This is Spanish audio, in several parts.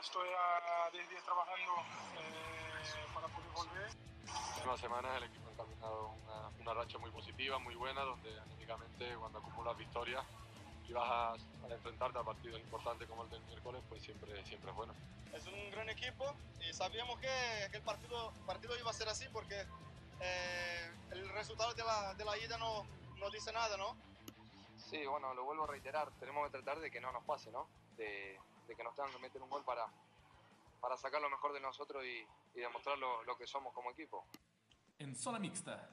ya estoy a 10 días trabajando eh, para poder volver. En unas semanas el equipo ha encaminado una, una, racha muy positiva, muy buena, donde anímicamente cuando acumulas victorias y vas a, a, enfrentarte a partidos importantes como el del miércoles, pues siempre, siempre es bueno. Es un gran equipo y sabíamos que, que el partido, partido iba a ser así porque eh, el resultado de la, de la ida no, no dice nada, ¿no? Sí, bueno, lo vuelvo a reiterar, tenemos que tratar de que no nos pase, ¿no? De, de que nos tengan que meter un gol para, para sacar lo mejor de nosotros y, y demostrar lo, lo, que somos como equipo. En zona mixta.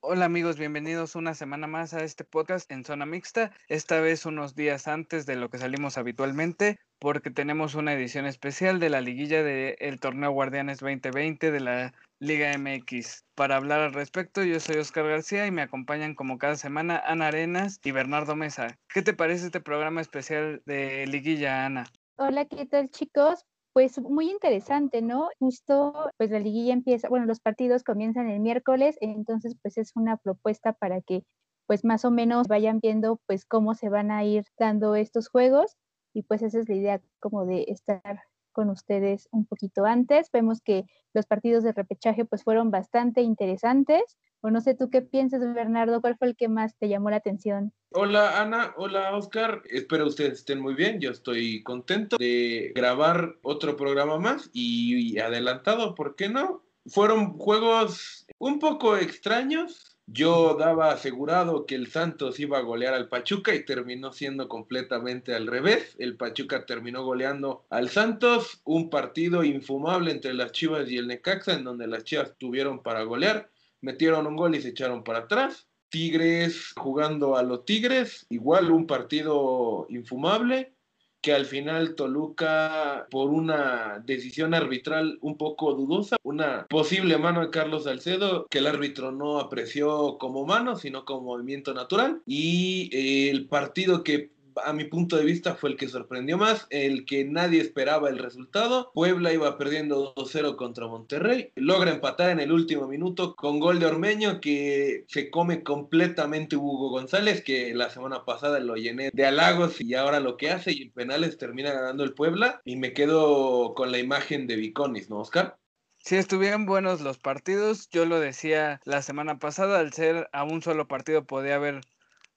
Hola amigos, bienvenidos una semana más a este podcast en zona mixta, esta vez unos días antes de lo que salimos habitualmente, porque tenemos una edición especial de la liguilla del torneo Guardianes 2020 de la Liga MX. Para hablar al respecto, yo soy Oscar García y me acompañan como cada semana Ana Arenas y Bernardo Mesa. ¿Qué te parece este programa especial de liguilla, Ana? Hola, ¿qué tal chicos? Pues muy interesante, ¿no? Justo, pues la liguilla empieza, bueno, los partidos comienzan el miércoles, entonces pues es una propuesta para que pues más o menos vayan viendo pues cómo se van a ir dando estos juegos y pues esa es la idea como de estar con ustedes un poquito antes. Vemos que los partidos de repechaje pues fueron bastante interesantes. No sé tú qué piensas, Bernardo, ¿cuál fue el que más te llamó la atención? Hola Ana, hola Oscar, espero ustedes estén muy bien, yo estoy contento de grabar otro programa más y adelantado, ¿por qué no? Fueron juegos un poco extraños, yo daba asegurado que el Santos iba a golear al Pachuca y terminó siendo completamente al revés. El Pachuca terminó goleando al Santos, un partido infumable entre las Chivas y el Necaxa, en donde las Chivas tuvieron para golear, metieron un gol y se echaron para atrás. Tigres jugando a los Tigres, igual un partido infumable que al final Toluca, por una decisión arbitral un poco dudosa, una posible mano de Carlos Salcedo, que el árbitro no apreció como mano, sino como movimiento natural, y el partido que a mi punto de vista fue el que sorprendió más, el que nadie esperaba el resultado. Puebla iba perdiendo 2-0 contra Monterrey, logra empatar en el último minuto con gol de Ormeño que se come completamente Hugo González, que la semana pasada lo llené de halagos y ahora lo que hace y en penales termina ganando el Puebla y me quedo con la imagen de Viconis, ¿no, Oscar? Sí, estuvieron buenos los partidos. Yo lo decía la semana pasada, al ser a un solo partido podía haber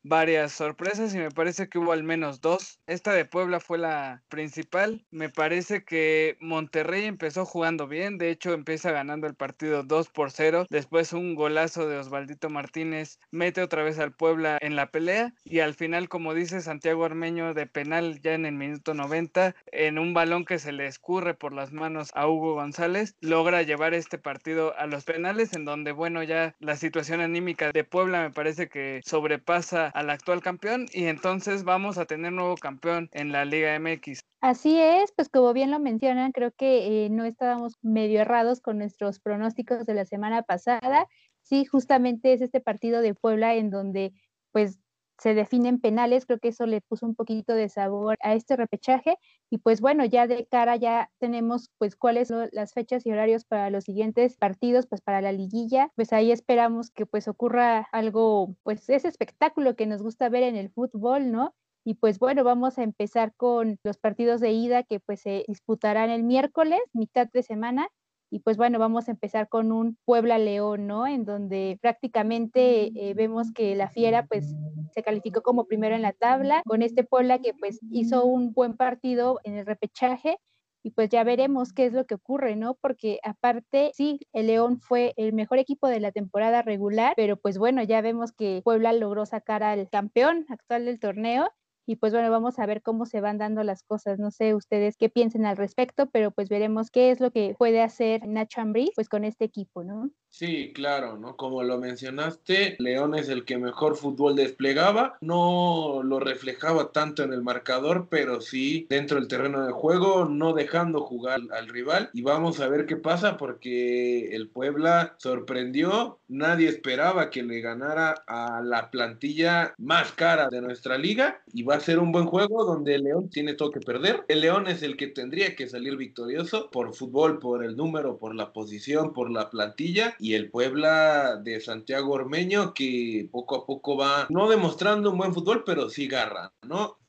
varias sorpresas y me parece que hubo al menos dos. Esta de Puebla fue la principal. Me parece que Monterrey empezó jugando bien, de hecho empieza ganando el partido 2 por 0. Después un golazo de Osvaldito Martínez mete otra vez al Puebla en la pelea y al final, como dice Santiago Armeño, de penal ya en el minuto 90, en un balón que se le escurre por las manos a Hugo González, logra llevar este partido a los penales en donde, bueno, ya la situación anímica de Puebla me parece que sobrepasa al actual campeón y entonces vamos a tener nuevo campeón en la Liga MX. Así es, pues como bien lo mencionan, creo que eh, no estábamos medio errados con nuestros pronósticos de la semana pasada. Sí, justamente es este partido de Puebla en donde pues se definen penales, creo que eso le puso un poquito de sabor a este repechaje y pues bueno, ya de cara ya tenemos pues cuáles son las fechas y horarios para los siguientes partidos, pues para la liguilla, pues ahí esperamos que pues ocurra algo, pues ese espectáculo que nos gusta ver en el fútbol, ¿no? Y pues bueno, vamos a empezar con los partidos de ida que pues se disputarán el miércoles, mitad de semana, y pues bueno, vamos a empezar con un Puebla-León, ¿no? En donde prácticamente eh, vemos que la Fiera pues se calificó como primero en la tabla, con este Puebla que pues hizo un buen partido en el repechaje y pues ya veremos qué es lo que ocurre, ¿no? Porque aparte, sí, el León fue el mejor equipo de la temporada regular, pero pues bueno, ya vemos que Puebla logró sacar al campeón actual del torneo y pues bueno, vamos a ver cómo se van dando las cosas. No sé ustedes qué piensen al respecto, pero pues veremos qué es lo que puede hacer Nacho Ambriz pues con este equipo, ¿no? Sí, claro, ¿no? Como lo mencionaste, León es el que mejor fútbol desplegaba, no lo reflejaba tanto en el marcador, pero sí dentro del terreno de juego, no dejando jugar al rival. Y vamos a ver qué pasa porque el Puebla sorprendió, nadie esperaba que le ganara a la plantilla más cara de nuestra liga y va ser un buen juego donde el León tiene todo que perder. El León es el que tendría que salir victorioso por fútbol, por el número, por la posición, por la plantilla y el Puebla de Santiago Ormeño que poco a poco va no demostrando un buen fútbol, pero sí garra, ¿no?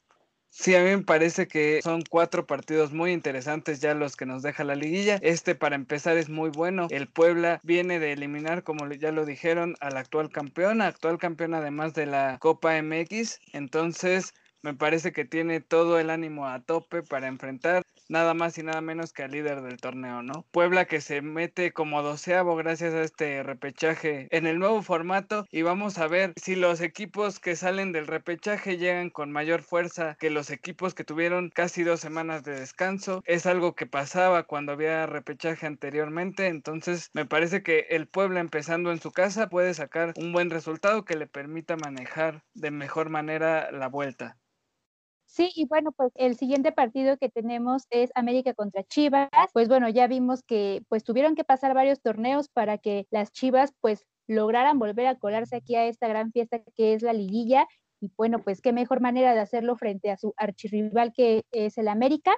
Sí, a mí me parece que son cuatro partidos muy interesantes ya los que nos deja la liguilla. Este para empezar es muy bueno. El Puebla viene de eliminar, como ya lo dijeron, al actual campeón, actual campeón además de la Copa MX. Entonces me parece que tiene todo el ánimo a tope para enfrentar nada más y nada menos que al líder del torneo, ¿no? Puebla que se mete como doceavo gracias a este repechaje en el nuevo formato y vamos a ver si los equipos que salen del repechaje llegan con mayor fuerza que los equipos que tuvieron casi dos semanas de descanso. Es algo que pasaba cuando había repechaje anteriormente, entonces me parece que el Puebla empezando en su casa puede sacar un buen resultado que le permita manejar de mejor manera la vuelta. Sí, y bueno, pues el siguiente partido que tenemos es América contra Chivas. Pues bueno, ya vimos que pues tuvieron que pasar varios torneos para que las Chivas pues lograran volver a colarse aquí a esta gran fiesta que es la liguilla. Y bueno, pues qué mejor manera de hacerlo frente a su archirrival que es el América.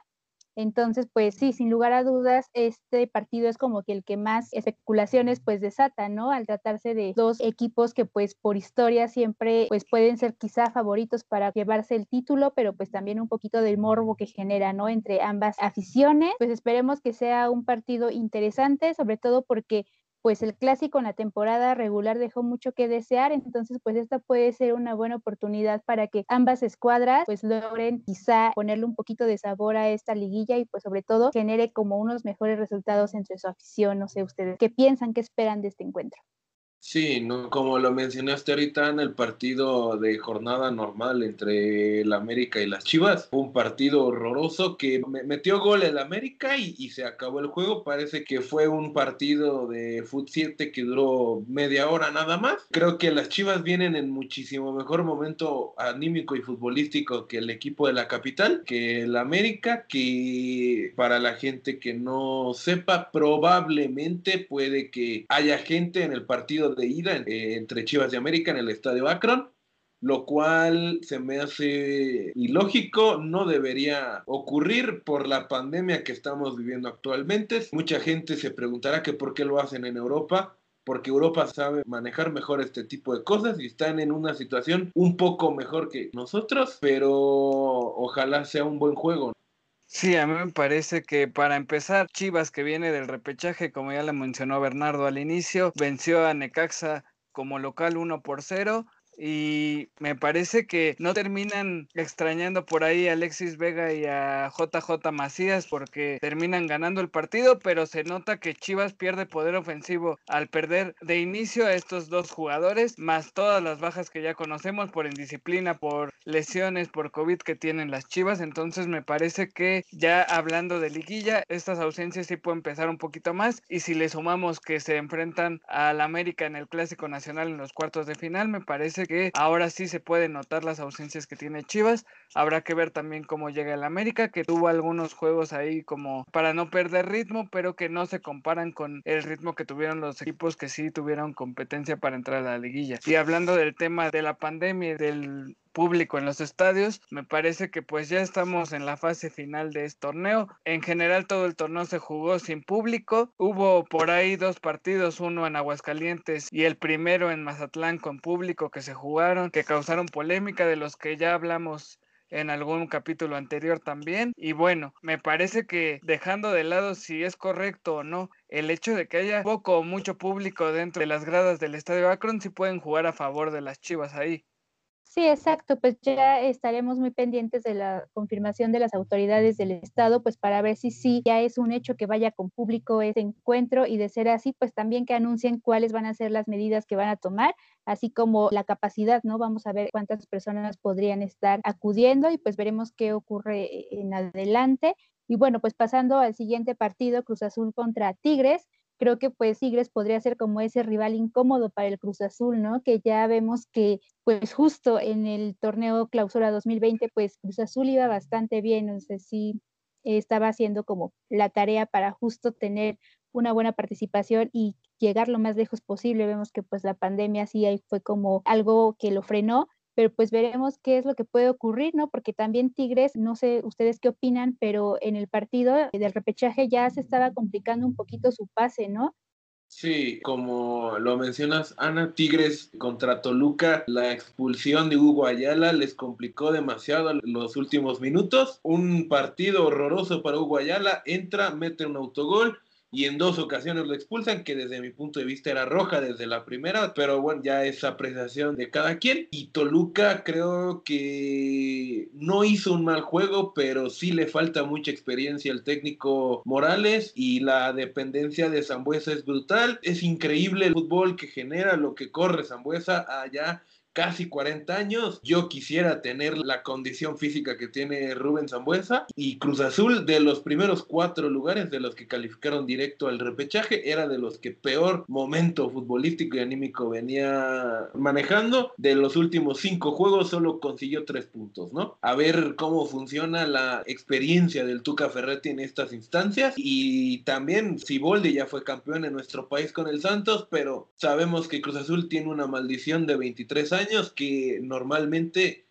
Entonces, pues sí, sin lugar a dudas, este partido es como que el que más especulaciones pues desata, ¿no? Al tratarse de dos equipos que pues por historia siempre pues pueden ser quizá favoritos para llevarse el título, pero pues también un poquito del morbo que genera, ¿no? Entre ambas aficiones. Pues esperemos que sea un partido interesante, sobre todo porque pues el clásico en la temporada regular dejó mucho que desear, entonces pues esta puede ser una buena oportunidad para que ambas escuadras pues logren quizá ponerle un poquito de sabor a esta liguilla y pues sobre todo genere como unos mejores resultados entre su afición, no sé ustedes, ¿qué piensan, qué esperan de este encuentro? Sí, no, como lo mencionaste ahorita en el partido de jornada normal entre el América y las Chivas, un partido horroroso que metió gol el América y, se acabó el juego. Parece que fue un partido de Foot 7 que duró media hora nada más. Creo que las Chivas vienen en muchísimo mejor momento anímico y futbolístico que el equipo de la capital, que el América, que para la gente que no sepa, probablemente puede que haya gente en el partido de ida eh, entre Chivas y América en el estadio Akron, lo cual se me hace ilógico, no debería ocurrir por la pandemia que estamos viviendo actualmente. Mucha gente se preguntará que por qué lo hacen en Europa, porque Europa sabe manejar mejor este tipo de cosas y están en una situación un poco mejor que nosotros, pero ojalá sea un buen juego. Sí, a mí me parece que para empezar, Chivas, que viene del repechaje, como ya le mencionó Bernardo al inicio, venció a Necaxa como local 1 por 0 y me parece que no terminan extrañando por ahí a Alexis Vega y a JJ Macías porque terminan ganando el partido, pero se nota que Chivas pierde poder ofensivo al perder de inicio a estos dos jugadores, más todas las bajas que ya conocemos por indisciplina, por lesiones, por COVID que tienen las Chivas. Entonces me parece que ya hablando de liguilla, estas ausencias sí pueden empezar un poquito más y si le sumamos que se enfrentan al América en el Clásico Nacional en los cuartos de final, me que ahora sí se pueden notar las ausencias que tiene Chivas. Habrá que ver también cómo llega el América, que tuvo algunos juegos ahí como para no perder ritmo, pero que no se comparan con el ritmo que tuvieron los equipos que sí tuvieron competencia para entrar a la liguilla. Y hablando del tema de la pandemia y del público en los estadios. Me parece que pues ya estamos en la fase final de este torneo. En general todo el torneo se jugó sin público. Hubo por ahí dos partidos, uno en Aguascalientes y el primero en Mazatlán con público que se jugaron, que causaron polémica de los que ya hablamos en algún capítulo anterior también. Y bueno, me parece que dejando de lado si es correcto o no, el hecho de que haya poco o mucho público dentro de las gradas del Estadio Akron, sí pueden jugar a favor de las Chivas ahí. Sí, exacto, pues ya estaremos muy pendientes de la confirmación de las autoridades del Estado, pues para ver si sí ya es un hecho que vaya con público ese encuentro y de ser así, pues también que anuncien cuáles van a ser las medidas que van a tomar, así como la capacidad, ¿no? Vamos a ver cuántas personas podrían estar acudiendo y pues veremos qué ocurre en adelante. Y bueno, pues pasando al siguiente partido, Cruz Azul contra Tigres creo que pues Tigres podría ser como ese rival incómodo para el Cruz Azul, ¿no? Que ya vemos que pues justo en el torneo clausura 2020 pues Cruz Azul iba bastante bien, no sé si estaba haciendo como la tarea para justo tener una buena participación y llegar lo más lejos posible. Vemos que pues la pandemia sí ahí fue como algo que lo frenó, pero pues veremos qué es lo que puede ocurrir, ¿no? Porque también Tigres, no sé ustedes qué opinan, pero en el partido del repechaje ya se estaba complicando un poquito su pase, ¿no? Sí, como lo mencionas, Ana, Tigres contra Toluca, la expulsión de Hugo Ayala les complicó demasiado los últimos minutos. Un partido horroroso para Hugo Ayala, entra, mete un autogol y en dos ocasiones lo expulsan, que desde mi punto de vista era roja desde la primera, pero bueno, ya es apreciación de cada quien. Y Toluca creo que no hizo un mal juego, pero sí le falta mucha experiencia al técnico Morales y la dependencia de Zambuesa es brutal. Es increíble el fútbol que genera, lo que corre Zambuesa allá casi 40 años. Yo quisiera tener la condición física que tiene Rubén Zambuesa y Cruz Azul de los primeros cuatro lugares de los que calificaron directo al repechaje era de los que peor momento futbolístico y anímico venía manejando. De los últimos cinco juegos solo consiguió tres puntos, ¿no? A ver cómo funciona la experiencia del Tuca Ferretti en estas instancias y también Siboldi ya fue campeón en nuestro país con el Santos, pero sabemos que Cruz Azul tiene una maldición de 23 años años que normalmente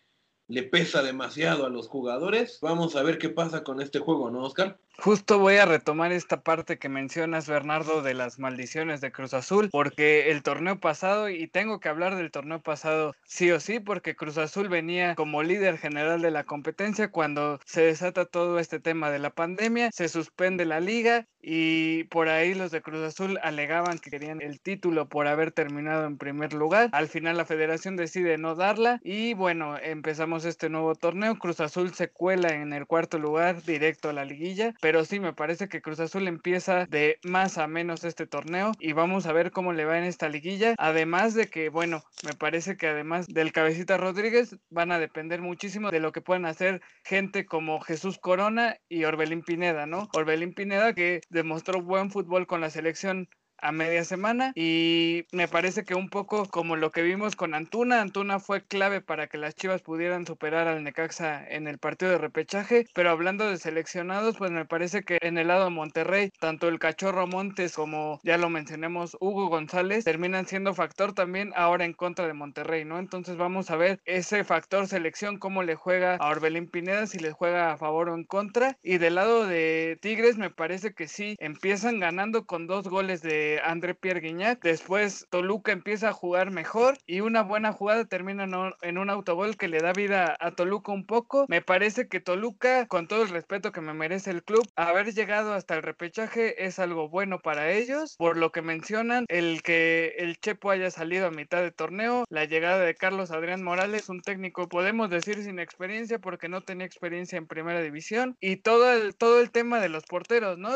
le pesa demasiado a los jugadores. Vamos a ver qué pasa con este juego, ¿no, Oscar? Justo voy a retomar esta parte que mencionas, Bernardo, de las maldiciones de Cruz Azul, porque el torneo pasado, y tengo que hablar del torneo pasado sí o sí, porque Cruz Azul venía como líder general de la competencia cuando se desata todo este tema de la pandemia, se suspende la liga y por ahí los de Cruz Azul alegaban que querían el título por haber terminado en primer lugar. Al final la federación decide no darla y bueno, empezamos este nuevo torneo. Cruz Azul se cuela en el cuarto lugar directo a la liguilla pero sí me parece que Cruz Azul empieza de más a menos este torneo y vamos a ver cómo le va en esta liguilla. Además de que, bueno, me parece que además del Cabecita Rodríguez van a depender muchísimo de lo que puedan hacer gente como Jesús Corona y Orbelín Pineda, ¿no? Orbelín Pineda que demostró buen fútbol con la selección a media semana y me parece que un poco como lo que vimos con Antuna, Antuna fue clave para que las Chivas pudieran superar al Necaxa en el partido de repechaje, pero hablando de seleccionados, pues me parece que en el lado de Monterrey, tanto el Cachorro Montes como ya lo mencionemos Hugo González terminan siendo factor también ahora en contra de Monterrey, ¿no? Entonces vamos a ver ese factor selección cómo le juega a Orbelín Pineda si le juega a favor o en contra y del lado de Tigres me parece que sí empiezan ganando con dos goles de André Pierre Guignac. Después Toluca empieza a jugar mejor y una buena jugada termina en un autogol que le da vida a Toluca un poco. Me parece que Toluca, con todo el respeto que me merece el club, haber llegado hasta el repechaje es algo bueno para ellos. Por lo que mencionan, el que el Chepo haya salido a mitad de torneo, la llegada de Carlos Adrián Morales, un técnico, podemos decir sin experiencia porque no tenía experiencia en primera división, y todo el, todo el tema de los porteros, ¿no?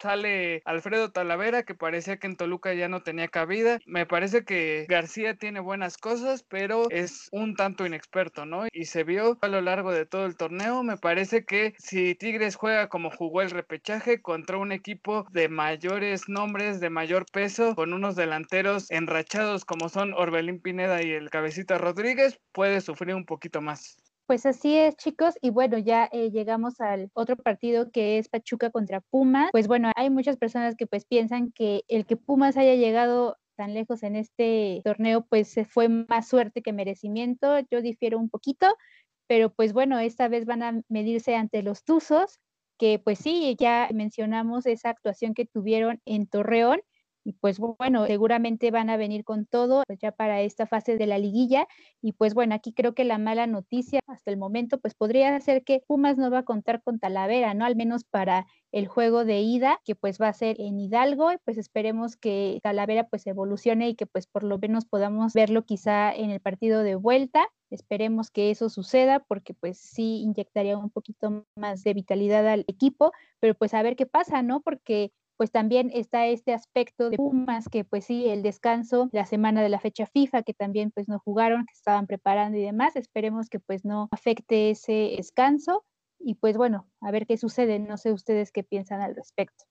Sale Alfredo Talavera, que parecía que en Toluca ya no tenía cabida. Me parece que García tiene buenas cosas, pero es un tanto inexperto, ¿no? Y se vio a lo largo de todo el torneo. Me parece que si Tigres juega como jugó el repechaje contra un equipo de mayores nombres, de mayor peso, con unos delanteros enrachados como son Orbelín Pineda y el Cabecita Rodríguez, puede sufrir un poquito más. Pues así es, chicos. Y bueno, ya eh, llegamos al otro partido que es Pachuca contra Pumas. Pues bueno, hay muchas personas que pues piensan que el que Pumas haya llegado tan lejos en este torneo, pues fue más suerte que merecimiento. Yo difiero un poquito, pero pues bueno, esta vez van a medirse ante los Tuzos, que pues sí, ya mencionamos esa actuación que tuvieron en Torreón y pues bueno, seguramente van a venir con todo pues ya para esta fase de la liguilla y pues bueno, aquí creo que la mala noticia hasta el momento pues podría ser que Pumas no va a contar con Talavera, ¿no? Al menos para el juego de ida que pues va a ser en Hidalgo y pues esperemos que Talavera pues evolucione y que pues por lo menos podamos verlo quizá en el partido de vuelta. Esperemos que eso suceda porque pues sí inyectaría un poquito más de vitalidad al equipo, pero pues a ver qué pasa, ¿no? Porque pues también está este aspecto de Pumas, que pues sí, el descanso, la semana de la fecha FIFA, que también pues no jugaron, que estaban preparando y demás, esperemos que pues no afecte ese descanso y pues bueno, a ver qué sucede, no sé ustedes qué piensan al respecto.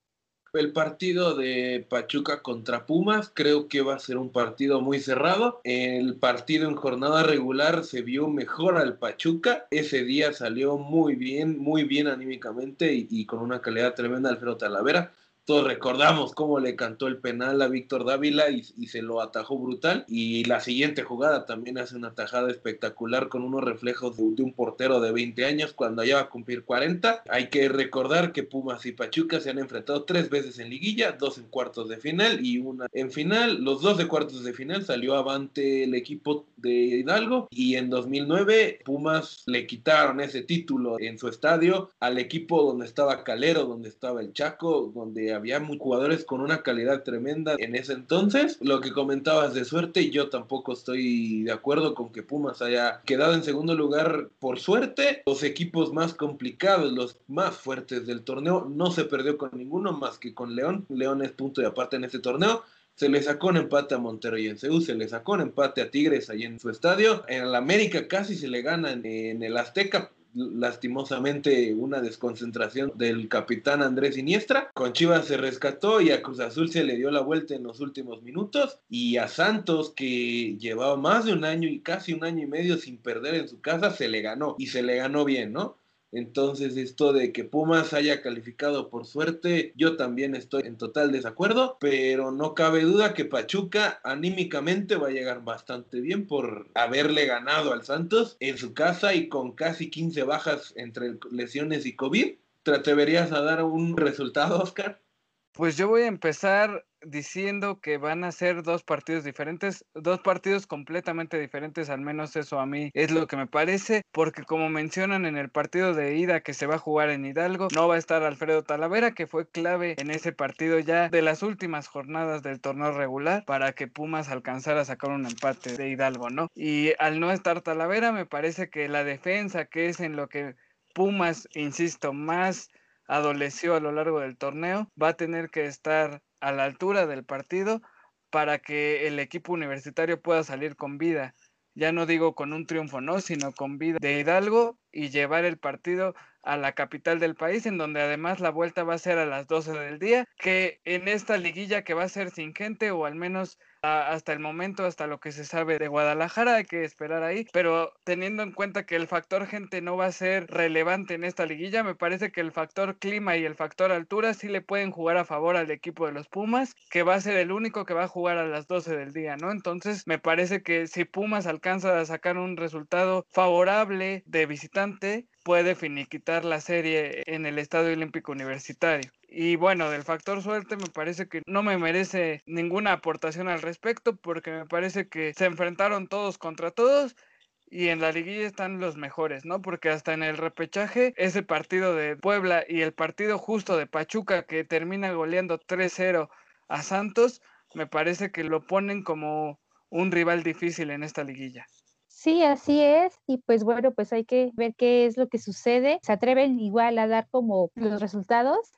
El partido de Pachuca contra Pumas creo que va a ser un partido muy cerrado. El partido en jornada regular se vio mejor al Pachuca. Ese día salió muy bien, muy bien anímicamente y, con una calidad tremenda Alfredo Talavera todos recordamos cómo le cantó el penal a Víctor Dávila y, se lo atajó brutal. Y la siguiente jugada también hace una tajada espectacular con unos reflejos de, un portero de 20 años cuando ya va a cumplir 40. Hay que recordar que Pumas y Pachuca se han enfrentado tres veces en liguilla, dos en cuartos de final y una en final. Los dos de cuartos de final salió avante el equipo de Hidalgo y en 2009 Pumas le quitaron ese título en su estadio al equipo donde estaba Calero, donde estaba el Chaco, donde había jugadores con una calidad tremenda en ese entonces. Lo que comentabas de suerte, yo tampoco estoy de acuerdo con que Pumas haya quedado en segundo lugar por suerte. Los equipos más complicados, los más fuertes del torneo, no se perdió con ninguno más que con León. León es punto de aparte en este torneo. Se le sacó un empate a Monterrey en Seúl, se le sacó un empate a Tigres ahí en su estadio. En el América casi se le gana en el Azteca, lastimosamente una desconcentración del capitán Andrés Iniestra. Con Chivas se rescató y a Cruz Azul se le dio la vuelta en los últimos minutos. Y a Santos, que llevaba más de un año y casi un año y medio sin perder en su casa, se le ganó. Y se le ganó bien, ¿no? Entonces, esto de que Pumas haya calificado por suerte, yo también estoy en total desacuerdo, pero no cabe duda que Pachuca anímicamente va a llegar bastante bien por haberle ganado al Santos en su casa y con casi 15 bajas entre lesiones y COVID. ¿Te atreverías a dar un resultado, Oscar? Pues yo voy a empezar diciendo que van a ser dos partidos diferentes, dos partidos completamente diferentes, al menos eso a mí es lo que me parece, porque como mencionan en el partido de ida que se va a jugar en Hidalgo, no va a estar Alfredo Talavera, que fue clave en ese partido ya de las últimas jornadas del torneo regular para que Pumas alcanzara a sacar un empate de Hidalgo, ¿no? Y al no estar Talavera, me parece que la defensa, que es en lo que Pumas, insisto, más adoleció a lo largo del torneo, va a tener que estar a la altura del partido para que el equipo universitario pueda salir con vida. Ya no digo con un triunfo, no, sino con vida de Hidalgo y llevar el partido a la capital del país, en donde además la vuelta va a ser a las 12 del día, que en esta liguilla que va a ser sin gente, o al menos hasta el momento, hasta lo que se sabe de Guadalajara, hay que esperar ahí, pero teniendo en cuenta que el factor gente no va a ser relevante en esta liguilla, me parece que el factor clima y el factor altura sí le pueden jugar a favor al equipo de los Pumas, que va a ser el único que va a jugar a las 12 del día, ¿no? Entonces, me parece que si Pumas alcanza a sacar un resultado favorable de visitante, puede finiquitar la serie en el Estadio Olímpico Universitario. Y bueno, del factor suerte me parece que no me merece ninguna aportación al respecto porque me parece que se enfrentaron todos contra todos y en la liguilla están los mejores, ¿no? Porque hasta en el repechaje, ese partido de Puebla y el partido justo de Pachuca que termina goleando 3-0 a Santos, me parece que lo ponen como un rival difícil en esta liguilla. Sí, así es. Y pues bueno, pues hay que ver qué es lo que sucede. Se atreven igual a dar como los resultados,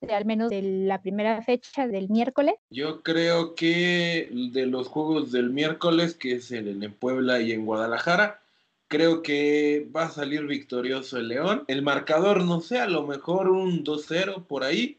de, al menos de la primera fecha del miércoles. Yo creo que de los juegos del miércoles, que es en, en Puebla y en Guadalajara, creo que va a salir victorioso el León. El marcador, no sé, a lo mejor un 2-0 por ahí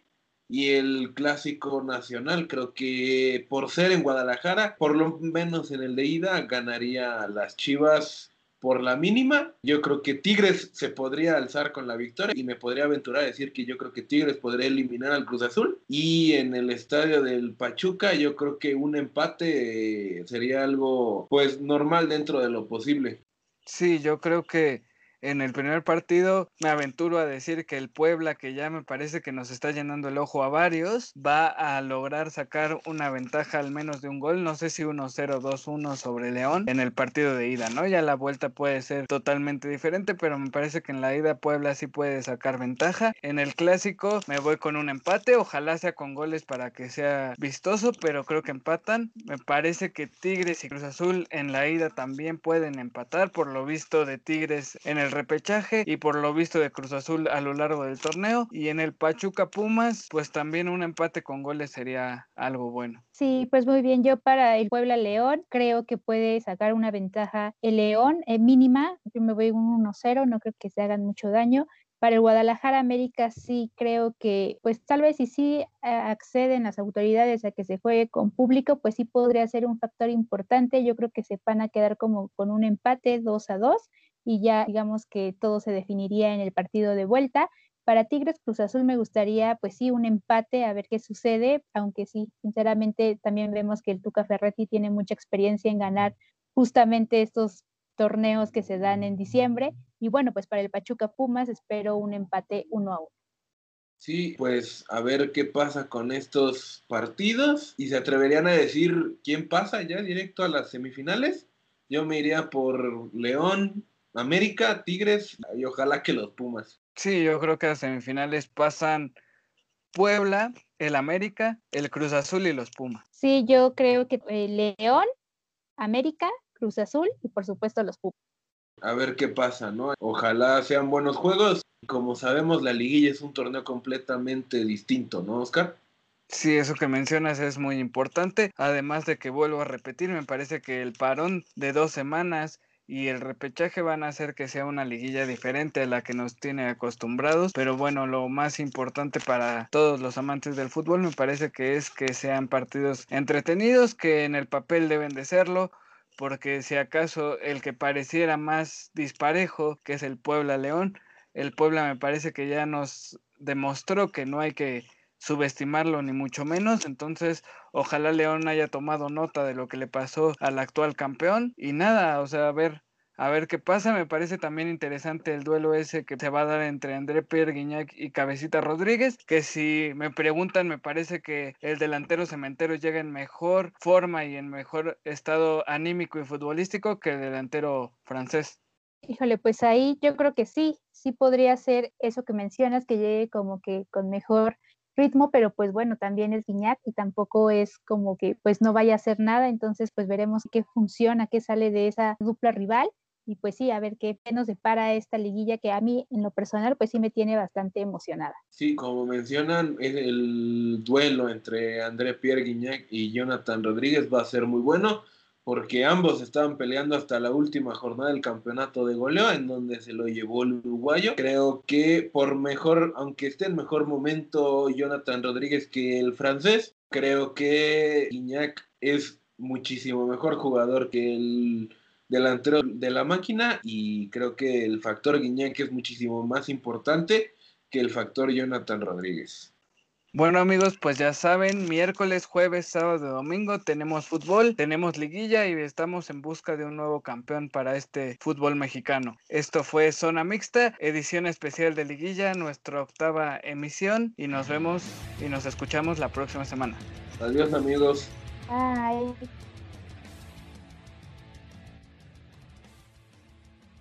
y el clásico nacional. Creo que por ser en Guadalajara, por lo menos en el de ida, ganaría las Chivas por la mínima. Yo creo que Tigres se podría alzar con la victoria y me podría aventurar a decir que yo creo que Tigres podría eliminar al Cruz Azul. Y en el estadio del Pachuca, yo creo que un empate sería algo pues normal dentro de lo posible. Sí, yo creo que en el primer partido me aventuro a decir que el Puebla, que ya me parece que nos está llenando el ojo a varios, va a lograr sacar una ventaja al menos de un gol, no sé si 1-0, 2-1 sobre León en el partido de ida, ¿no? Ya la vuelta puede ser totalmente diferente, pero me parece que en la ida Puebla sí puede sacar ventaja. En el clásico me voy con un empate, ojalá sea con goles para que sea vistoso, pero creo que empatan. Me parece que Tigres y Cruz Azul en la ida también pueden empatar, por lo visto de Tigres en el repechaje y por lo visto de Cruz Azul a lo largo del torneo. Y en el Pachuca Pumas, pues también un empate con goles sería algo bueno. Sí, pues muy bien. Yo para el Puebla León creo que puede sacar una ventaja el León eh, mínima. Yo me voy un 1-0, no creo que se hagan mucho daño. Para el Guadalajara América sí creo que, pues tal vez si sí acceden las autoridades a que se juegue con público, pues sí podría ser un factor importante. Yo creo que se van a quedar como con un empate 2 a 2 y ya digamos que todo se definiría en el partido de vuelta. para Tigres Cruz Azul me gustaría, pues sí, un empate, a ver qué sucede, aunque sí, sinceramente también vemos que el Tuca Ferretti tiene mucha experiencia en ganar justamente estos torneos que se dan en diciembre. Y bueno, pues para el Pachuca Pumas espero un empate uno a uno. Sí, pues a ver qué pasa con estos partidos y se atreverían a decir quién pasa ya directo a las semifinales. Yo me iría por León, América, Tigres y ojalá que los Pumas. Sí, yo creo que a las semifinales pasan Puebla, el América, el Cruz Azul y los Pumas. Sí, yo creo que eh, León, América, Cruz Azul y por supuesto los Pumas. A ver qué pasa, ¿no? Ojalá sean buenos juegos. Como sabemos, la liguilla es un torneo completamente distinto, ¿no, Oscar? Sí, eso que mencionas es muy importante. Además de que vuelvo a repetir, me parece que el parón de dos semanas y el repechaje van a hacer que sea una liguilla diferente a la que nos tiene acostumbrados. Pero bueno, lo más importante para todos los amantes del fútbol me parece que es que sean partidos entretenidos, que en el papel deben de serlo porque si acaso el que pareciera más disparejo, que es el Puebla León, el Puebla me parece que ya nos demostró que no hay que subestimarlo ni mucho menos, entonces ojalá León haya tomado nota de lo que le pasó al actual campeón. Y nada, o sea, a ver, a ver qué pasa, me parece también interesante el duelo ese que se va a dar entre André Pierre Guignac y Cabecita Rodríguez, que si me preguntan, me parece que el delantero cementero llega en mejor forma y en mejor estado anímico y futbolístico que el delantero francés. Híjole, pues ahí yo creo que sí, sí podría ser eso que mencionas, que llegue como que con mejor ritmo, pero pues bueno, también es Guiñac y tampoco es como que pues no vaya a hacer nada, entonces pues veremos qué funciona, qué sale de esa dupla rival y pues sí, a ver qué, nos depara esta liguilla que a mí en lo personal pues sí me tiene bastante emocionada. Sí, como mencionan, el duelo entre André Pierre Guignac y Jonathan Rodríguez va a ser muy bueno porque ambos estaban peleando hasta la última jornada del campeonato de goleo, en donde se lo llevó el uruguayo. Creo que por mejor, aunque esté en mejor momento Jonathan Rodríguez que el francés, creo que Guiñac es muchísimo mejor jugador que el delantero de la máquina y creo que el factor Guiñac es muchísimo más importante que el factor Jonathan Rodríguez. Bueno amigos, pues ya saben, miércoles, jueves, sábado y domingo tenemos fútbol, tenemos liguilla y estamos en busca de un nuevo campeón para este fútbol mexicano. Esto fue Zona Mixta, edición especial de liguilla, nuestra octava emisión y nos vemos y nos escuchamos la próxima semana. Adiós amigos. Bye.